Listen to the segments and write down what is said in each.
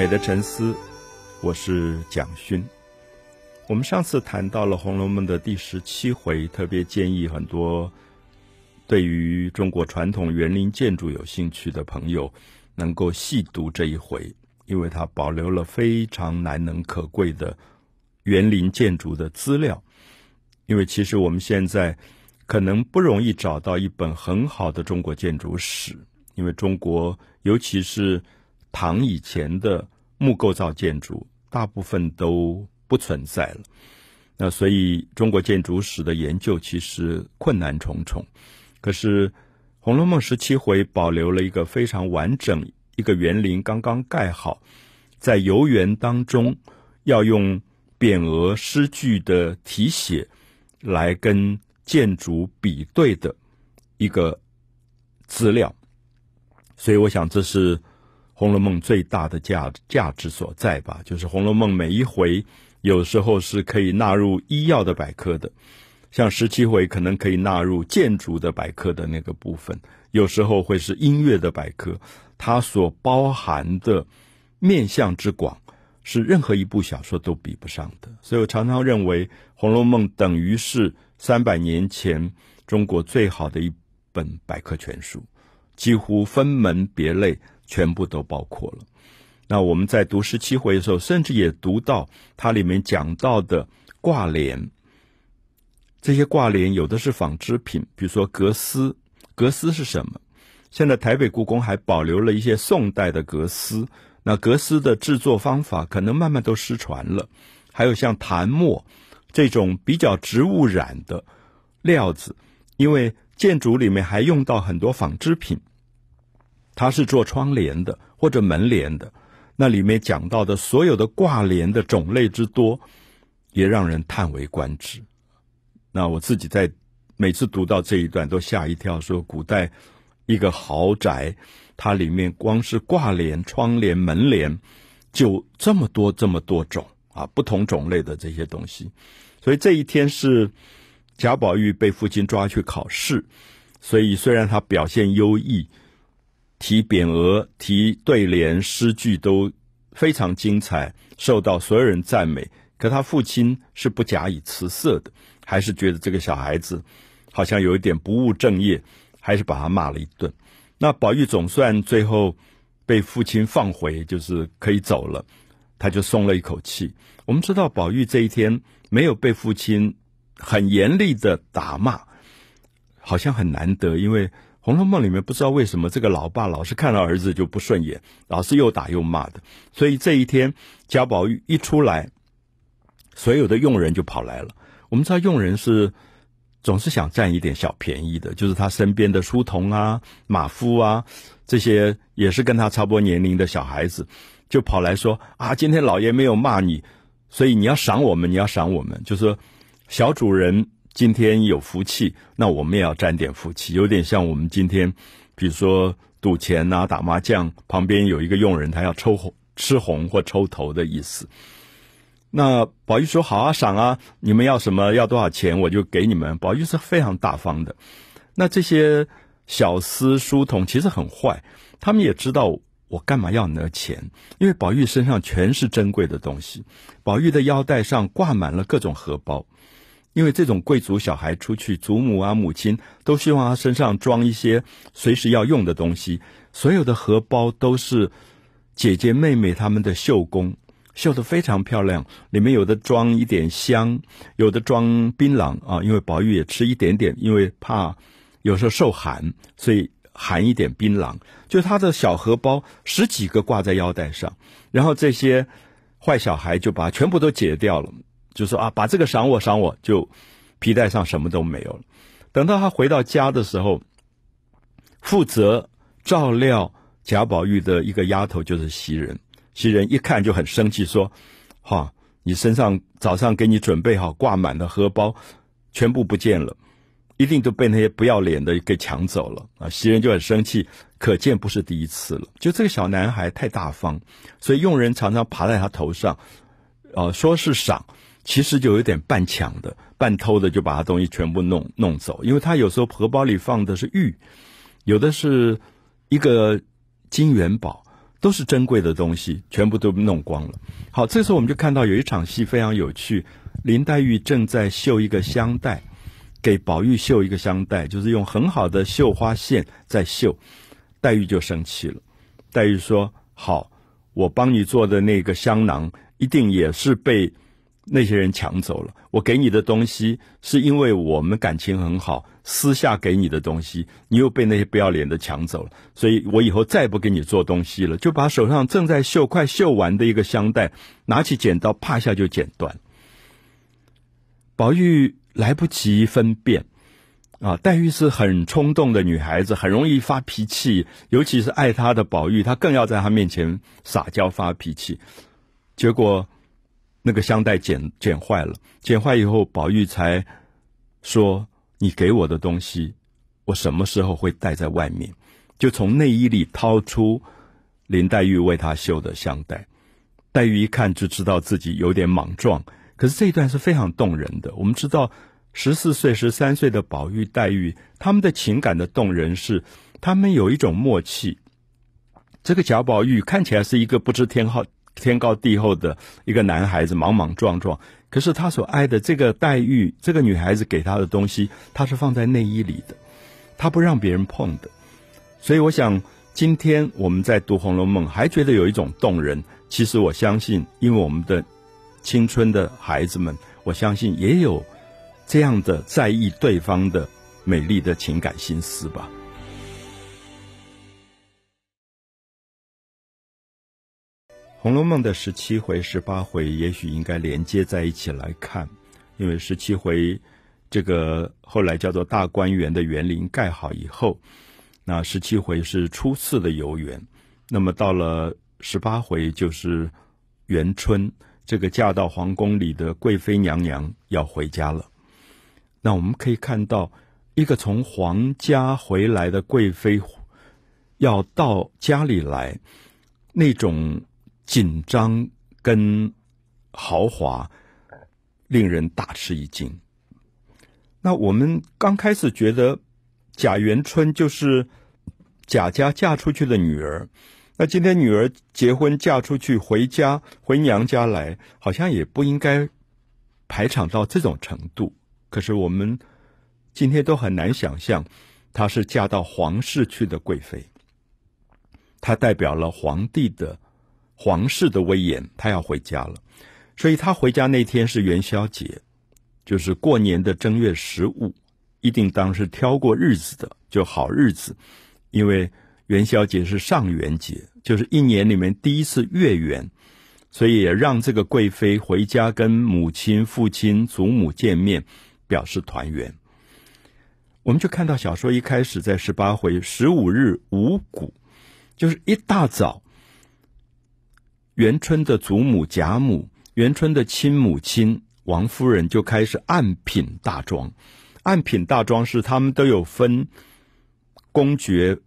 美的沉思，我是蒋勋。我们上次谈到了《红楼梦》的第十七回，特别建议很多对于中国传统园林建筑有兴趣的朋友能够细读这一回，因为它保留了非常难能可贵的园林建筑的资料。因为其实我们现在可能不容易找到一本很好的中国建筑史，因为中国尤其是唐以前的木构造建筑，大部分都不存在了。那所以中国建筑史的研究其实困难重重。可是《红楼梦》十七回保留了一个非常完整，一个园林刚刚盖好，在游园当中要用匾额诗句的题写。来跟建筑比对的一个资料，所以我想这是《红楼梦》最大的价价值所在吧。就是《红楼梦》每一回有时候是可以纳入医药的百科的，像十七回可能可以纳入建筑的百科的那个部分，有时候会是音乐的百科，它所包含的面向之广。是任何一部小说都比不上的，所以我常常认为《红楼梦》等于是三百年前中国最好的一本百科全书，几乎分门别类全部都包括了。那我们在读十七回的时候，甚至也读到它里面讲到的挂帘，这些挂帘有的是纺织品，比如说格丝，格丝是什么？现在台北故宫还保留了一些宋代的格丝。那格丝的制作方法可能慢慢都失传了，还有像檀墨这种比较植物染的料子，因为建筑里面还用到很多纺织品，它是做窗帘的或者门帘的，那里面讲到的所有的挂帘的种类之多，也让人叹为观止。那我自己在每次读到这一段都吓一跳，说古代一个豪宅。它里面光是挂帘、窗帘、门帘，就这么多、这么多种啊，不同种类的这些东西。所以这一天是贾宝玉被父亲抓去考试，所以虽然他表现优异，提匾额、提对联、诗句都非常精彩，受到所有人赞美，可他父亲是不假以辞色的，还是觉得这个小孩子好像有一点不务正业，还是把他骂了一顿。那宝玉总算最后被父亲放回，就是可以走了，他就松了一口气。我们知道宝玉这一天没有被父亲很严厉的打骂，好像很难得，因为《红楼梦》里面不知道为什么这个老爸老是看到儿子就不顺眼，老是又打又骂的。所以这一天贾宝玉一出来，所有的佣人就跑来了。我们知道佣人是。总是想占一点小便宜的，就是他身边的书童啊、马夫啊，这些也是跟他差不多年龄的小孩子，就跑来说啊，今天老爷没有骂你，所以你要赏我们，你要赏我们，就说小主人今天有福气，那我们也要沾点福气，有点像我们今天，比如说赌钱啊、打麻将，旁边有一个佣人，他要抽红、吃红或抽头的意思。那宝玉说：“好啊，赏啊！你们要什么，要多少钱，我就给你们。”宝玉是非常大方的。那这些小厮书童其实很坏，他们也知道我干嘛要拿钱，因为宝玉身上全是珍贵的东西。宝玉的腰带上挂满了各种荷包，因为这种贵族小孩出去，祖母啊、母亲都希望他身上装一些随时要用的东西。所有的荷包都是姐姐妹妹他们的绣工。绣的非常漂亮，里面有的装一点香，有的装槟榔啊。因为宝玉也吃一点点，因为怕有时候受寒，所以含一点槟榔。就他的小荷包十几个挂在腰带上，然后这些坏小孩就把全部都解掉了，就说啊，把这个赏我赏我，就皮带上什么都没有了。等到他回到家的时候，负责照料贾宝玉的一个丫头就是袭人。袭人一看就很生气，说：“哈，你身上早上给你准备好挂满的荷包，全部不见了，一定都被那些不要脸的给抢走了啊！”袭人就很生气，可见不是第一次了。就这个小男孩太大方，所以佣人常常爬在他头上，呃，说是赏，其实就有点半抢的、半偷的，就把他东西全部弄弄走。因为他有时候荷包里放的是玉，有的是一个金元宝。都是珍贵的东西，全部都弄光了。好，这时候我们就看到有一场戏非常有趣，林黛玉正在绣一个香袋，给宝玉绣一个香袋，就是用很好的绣花线在绣。黛玉就生气了，黛玉说：“好，我帮你做的那个香囊，一定也是被。”那些人抢走了我给你的东西，是因为我们感情很好，私下给你的东西，你又被那些不要脸的抢走了，所以我以后再不给你做东西了。就把手上正在绣、快绣完的一个香袋，拿起剪刀，啪一下就剪断。宝玉来不及分辨，啊，黛玉是很冲动的女孩子，很容易发脾气，尤其是爱她的宝玉，她更要在她面前撒娇发脾气，结果。那个香袋剪剪坏了，剪坏以后，宝玉才说：“你给我的东西，我什么时候会带在外面？”就从内衣里掏出林黛玉为他绣的香袋。黛玉一看就知道自己有点莽撞，可是这一段是非常动人的。我们知道，十四岁、十三岁的宝玉、黛玉，他们的情感的动人是，他们有一种默契。这个贾宝玉看起来是一个不知天好。天高地厚的一个男孩子，莽莽撞撞。可是他所爱的这个黛玉，这个女孩子给他的东西，他是放在内衣里的，他不让别人碰的。所以我想，今天我们在读《红楼梦》，还觉得有一种动人。其实我相信，因为我们的青春的孩子们，我相信也有这样的在意对方的美丽的情感心思吧。《红楼梦》的十七回、十八回，也许应该连接在一起来看，因为十七回这个后来叫做大观园的园林盖好以后，那十七回是初次的游园，那么到了十八回就是元春这个嫁到皇宫里的贵妃娘娘要回家了。那我们可以看到，一个从皇家回来的贵妃要到家里来，那种。紧张跟豪华，令人大吃一惊。那我们刚开始觉得贾元春就是贾家嫁出去的女儿，那今天女儿结婚嫁出去回家回娘家来，好像也不应该排场到这种程度。可是我们今天都很难想象，她是嫁到皇室去的贵妃，她代表了皇帝的。皇室的威严，他要回家了，所以他回家那天是元宵节，就是过年的正月十五，一定当是挑过日子的，就好日子，因为元宵节是上元节，就是一年里面第一次月圆，所以也让这个贵妃回家跟母亲、父亲、祖母见面，表示团圆。我们就看到小说一开始在十八回十五日五谷，就是一大早。元春的祖母贾母，元春的亲母亲王夫人就开始按品大庄。按品大庄是他们都有分公爵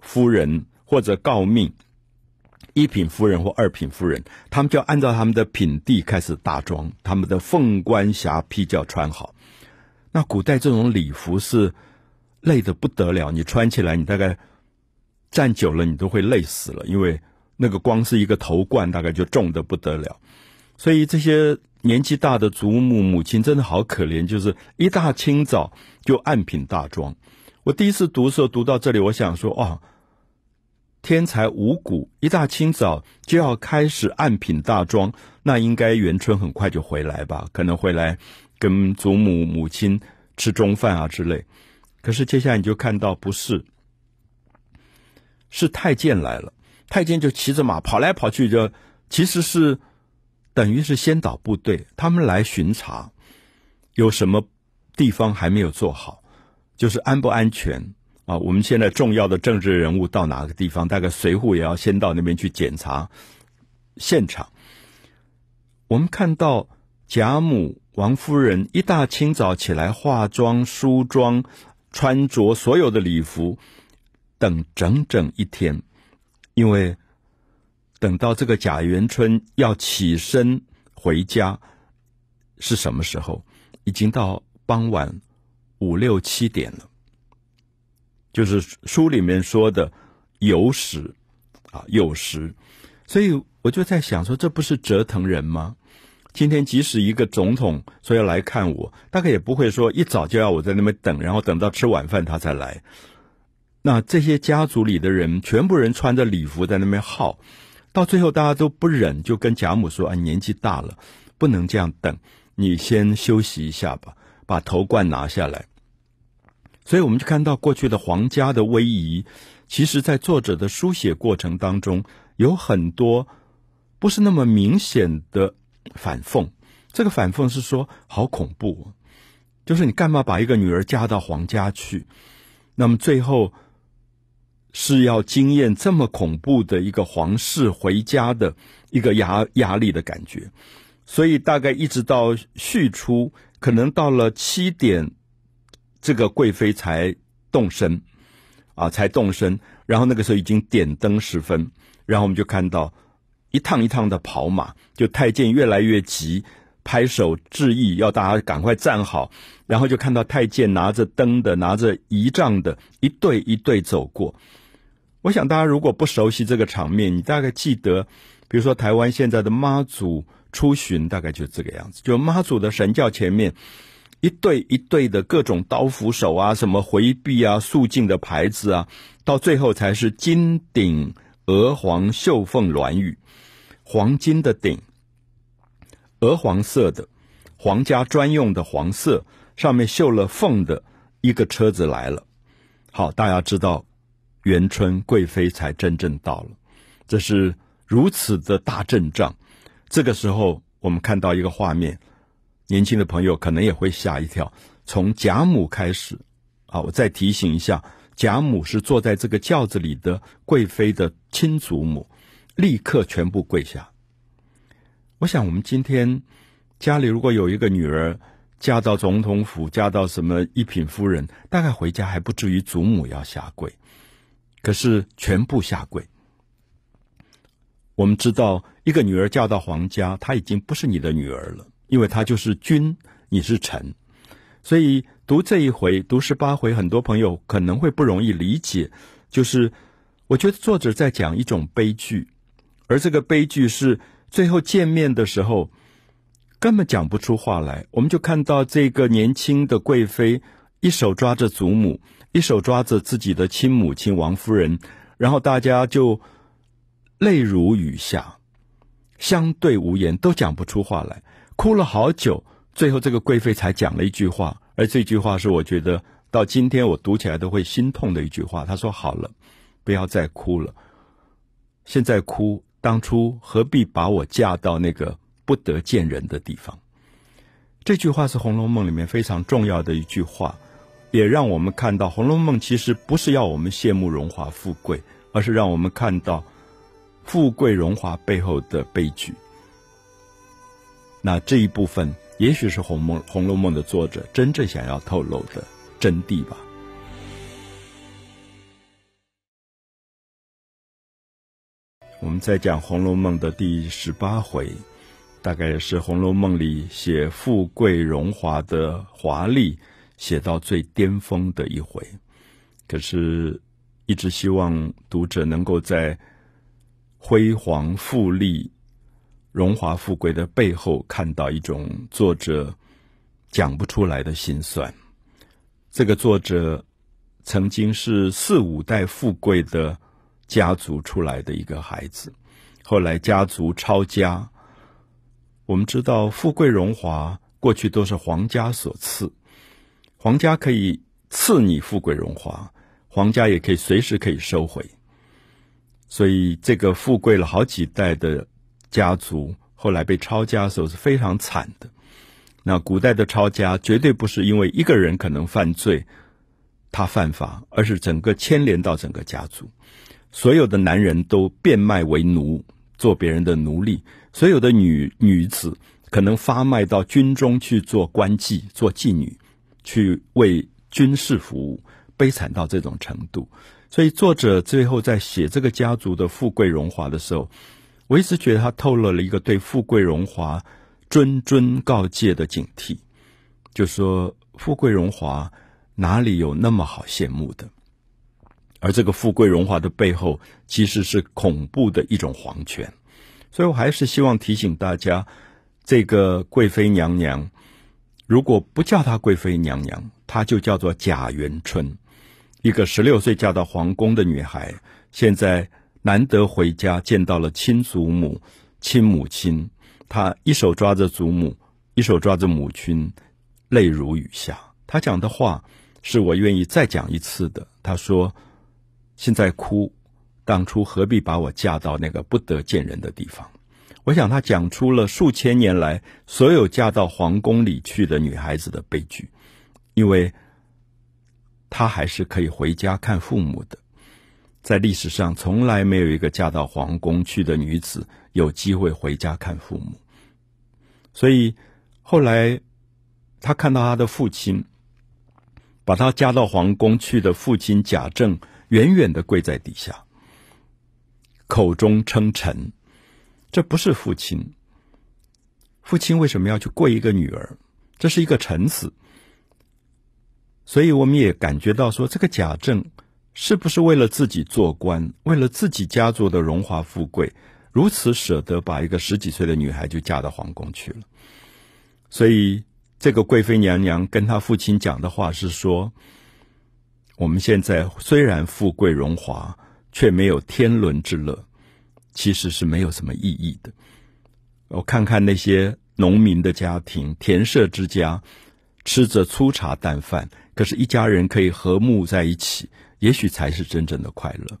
夫人或者诰命一品夫人或二品夫人，他们就按照他们的品地开始大庄，他们的凤冠霞帔就要穿好。那古代这种礼服是累得不得了，你穿起来你大概站久了你都会累死了，因为。那个光是一个头冠，大概就重的不得了，所以这些年纪大的祖母母亲真的好可怜，就是一大清早就暗品大妆。我第一次读的时候读到这里，我想说：哦，天才五谷一大清早就要开始暗品大妆，那应该元春很快就回来吧？可能回来跟祖母母亲吃中饭啊之类。可是接下来你就看到，不是，是太监来了。太监就骑着马跑来跑去，就其实是等于是先导部队，他们来巡查，有什么地方还没有做好，就是安不安全啊？我们现在重要的政治人物到哪个地方，大概随扈也要先到那边去检查现场。我们看到贾母、王夫人一大清早起来化妆、梳妆、穿着所有的礼服，等整整一天。因为等到这个贾元春要起身回家是什么时候？已经到傍晚五六七点了。就是书里面说的酉时啊，酉时。所以我就在想说，这不是折腾人吗？今天即使一个总统说要来看我，大概也不会说一早就要我在那边等，然后等到吃晚饭他才来。那这些家族里的人，全部人穿着礼服在那边耗，到最后大家都不忍，就跟贾母说：“啊，年纪大了，不能这样等，你先休息一下吧，把头冠拿下来。”所以我们就看到过去的皇家的威仪，其实在作者的书写过程当中。有很多不是那么明显的反讽，这个反讽是说好恐怖，就是你干嘛把一个女儿嫁到皇家去？那么最后是要经验这么恐怖的一个皇室回家的一个压压力的感觉，所以大概一直到续出，可能到了七点，这个贵妃才动身，啊，才动身，然后那个时候已经点灯时分。然后我们就看到一趟一趟的跑马，就太监越来越急，拍手致意，要大家赶快站好。然后就看到太监拿着灯的、拿着仪仗的，一对一对走过。我想大家如果不熟悉这个场面，你大概记得，比如说台湾现在的妈祖出巡，大概就这个样子，就妈祖的神教前面一对一对的各种刀斧手啊，什么回避啊、肃静的牌子啊，到最后才是金顶。鹅黄绣凤鸾玉，黄金的顶，鹅黄色的，皇家专用的黄色，上面绣了凤的一个车子来了。好，大家知道，元春贵妃才真正到了。这是如此的大阵仗。这个时候，我们看到一个画面，年轻的朋友可能也会吓一跳。从贾母开始，啊，我再提醒一下。贾母是坐在这个轿子里的贵妃的亲祖母，立刻全部跪下。我想，我们今天家里如果有一个女儿嫁到总统府，嫁到什么一品夫人，大概回家还不至于祖母要下跪，可是全部下跪。我们知道，一个女儿嫁到皇家，她已经不是你的女儿了，因为她就是君，你是臣，所以。读这一回，读十八回，很多朋友可能会不容易理解。就是我觉得作者在讲一种悲剧，而这个悲剧是最后见面的时候根本讲不出话来。我们就看到这个年轻的贵妃，一手抓着祖母，一手抓着自己的亲母亲王夫人，然后大家就泪如雨下，相对无言，都讲不出话来，哭了好久。最后，这个贵妃才讲了一句话。而这句话是我觉得到今天我读起来都会心痛的一句话。他说：“好了，不要再哭了。现在哭，当初何必把我嫁到那个不得见人的地方？”这句话是《红楼梦》里面非常重要的一句话，也让我们看到《红楼梦》其实不是要我们羡慕荣华富贵，而是让我们看到富贵荣华背后的悲剧。那这一部分。也许是《红梦》《红楼梦》的作者真正想要透露的真谛吧。我们在讲《红楼梦》的第十八回，大概是《红楼梦》里写富贵荣华的华丽写到最巅峰的一回。可是，一直希望读者能够在辉煌富丽。荣华富贵的背后，看到一种作者讲不出来的心酸。这个作者曾经是四五代富贵的家族出来的一个孩子，后来家族抄家。我们知道，富贵荣华过去都是皇家所赐，皇家可以赐你富贵荣华，皇家也可以随时可以收回。所以，这个富贵了好几代的。家族后来被抄家的时候是非常惨的。那古代的抄家绝对不是因为一个人可能犯罪，他犯法，而是整个牵连到整个家族，所有的男人都变卖为奴，做别人的奴隶；所有的女女子可能发卖到军中去做官妓、做妓女，去为军事服务，悲惨到这种程度。所以作者最后在写这个家族的富贵荣华的时候。我一直觉得他透露了一个对富贵荣华谆谆告诫的警惕，就说富贵荣华哪里有那么好羡慕的？而这个富贵荣华的背后，其实是恐怖的一种皇权。所以我还是希望提醒大家，这个贵妃娘娘，如果不叫她贵妃娘娘，她就叫做贾元春，一个十六岁嫁到皇宫的女孩，现在难得回家见到了亲祖母、亲母亲，她一手抓着祖母，一手抓着母亲，泪如雨下。她讲的话是我愿意再讲一次的。她说：“现在哭。”当初何必把我嫁到那个不得见人的地方？我想他讲出了数千年来所有嫁到皇宫里去的女孩子的悲剧，因为她还是可以回家看父母的。在历史上，从来没有一个嫁到皇宫去的女子有机会回家看父母。所以后来他看到他的父亲，把他嫁到皇宫去的父亲贾政远远的跪在底下。口中称臣，这不是父亲。父亲为什么要去跪一个女儿？这是一个臣子。所以我们也感觉到说，这个贾政是不是为了自己做官，为了自己家族的荣华富贵，如此舍得把一个十几岁的女孩就嫁到皇宫去了？所以，这个贵妃娘娘跟她父亲讲的话是说：我们现在虽然富贵荣华。却没有天伦之乐，其实是没有什么意义的。我看看那些农民的家庭、田舍之家，吃着粗茶淡饭，可是，一家人可以和睦在一起，也许才是真正的快乐。《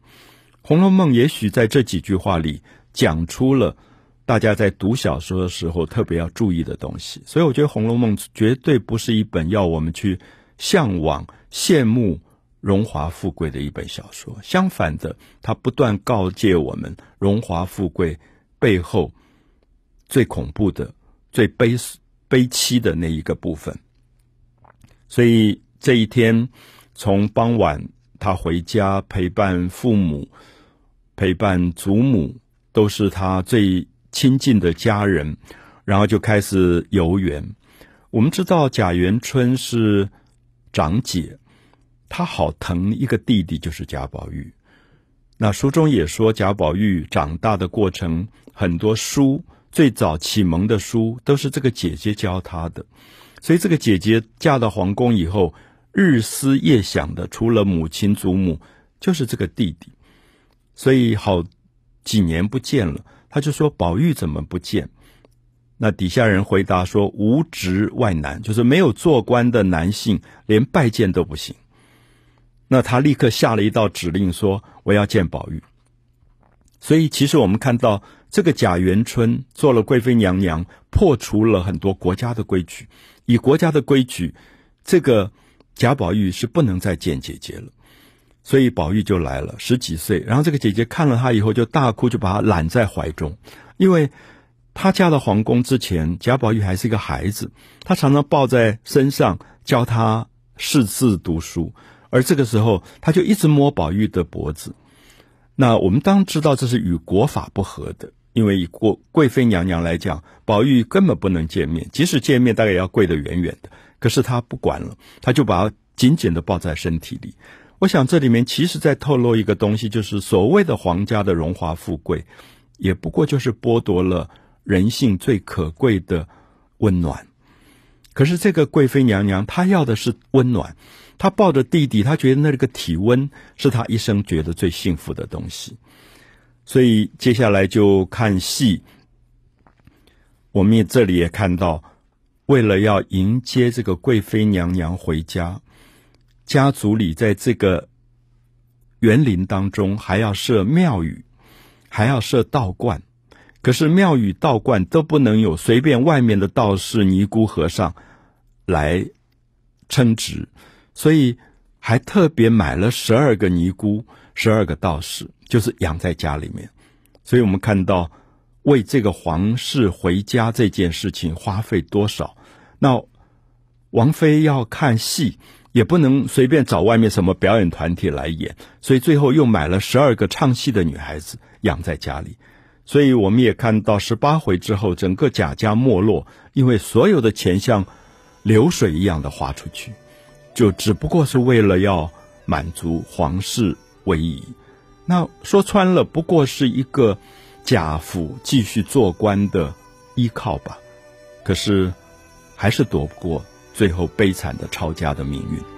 红楼梦》也许在这几句话里讲出了大家在读小说的时候特别要注意的东西。所以，我觉得《红楼梦》绝对不是一本要我们去向往、羡慕。荣华富贵的一本小说，相反的，它不断告诫我们荣华富贵背后最恐怖的、最悲悲凄的那一个部分。所以这一天，从傍晚他回家陪伴父母、陪伴祖母，都是他最亲近的家人，然后就开始游园。我们知道贾元春是长姐。他好疼一个弟弟，就是贾宝玉。那书中也说，贾宝玉长大的过程，很多书最早启蒙的书都是这个姐姐教他的。所以这个姐姐嫁到皇宫以后，日思夜想的，除了母亲祖母，就是这个弟弟。所以好几年不见了，他就说：“宝玉怎么不见？”那底下人回答说：“无职外男，就是没有做官的男性，连拜见都不行。”那他立刻下了一道指令，说：“我要见宝玉。”所以，其实我们看到这个贾元春做了贵妃娘娘，破除了很多国家的规矩。以国家的规矩，这个贾宝玉是不能再见姐姐了。所以，宝玉就来了，十几岁。然后，这个姐姐看了他以后，就大哭，就把他揽在怀中。因为他嫁到皇宫之前，贾宝玉还是一个孩子，他常常抱在身上，教他识字读书。而这个时候，他就一直摸宝玉的脖子。那我们当知道这是与国法不合的，因为以国贵妃娘娘来讲，宝玉根本不能见面，即使见面，大概也要跪得远远的。可是他不管了，他就把紧紧的抱在身体里。我想这里面其实在透露一个东西，就是所谓的皇家的荣华富贵，也不过就是剥夺了人性最可贵的温暖。可是这个贵妃娘娘，她要的是温暖。他抱着弟弟，他觉得那个体温是他一生觉得最幸福的东西。所以接下来就看戏。我们也这里也看到，为了要迎接这个贵妃娘娘回家，家族里在这个园林当中还要设庙宇，还要设道观。可是庙宇、道观都不能有随便外面的道士、尼姑、和尚。来称职，所以还特别买了十二个尼姑、十二个道士，就是养在家里面。所以我们看到为这个皇室回家这件事情花费多少。那王妃要看戏，也不能随便找外面什么表演团体来演，所以最后又买了十二个唱戏的女孩子养在家里。所以我们也看到十八回之后，整个贾家没落，因为所有的钱像。流水一样的花出去，就只不过是为了要满足皇室威仪。那说穿了，不过是一个贾府继续做官的依靠吧。可是，还是躲不过最后悲惨的抄家的命运。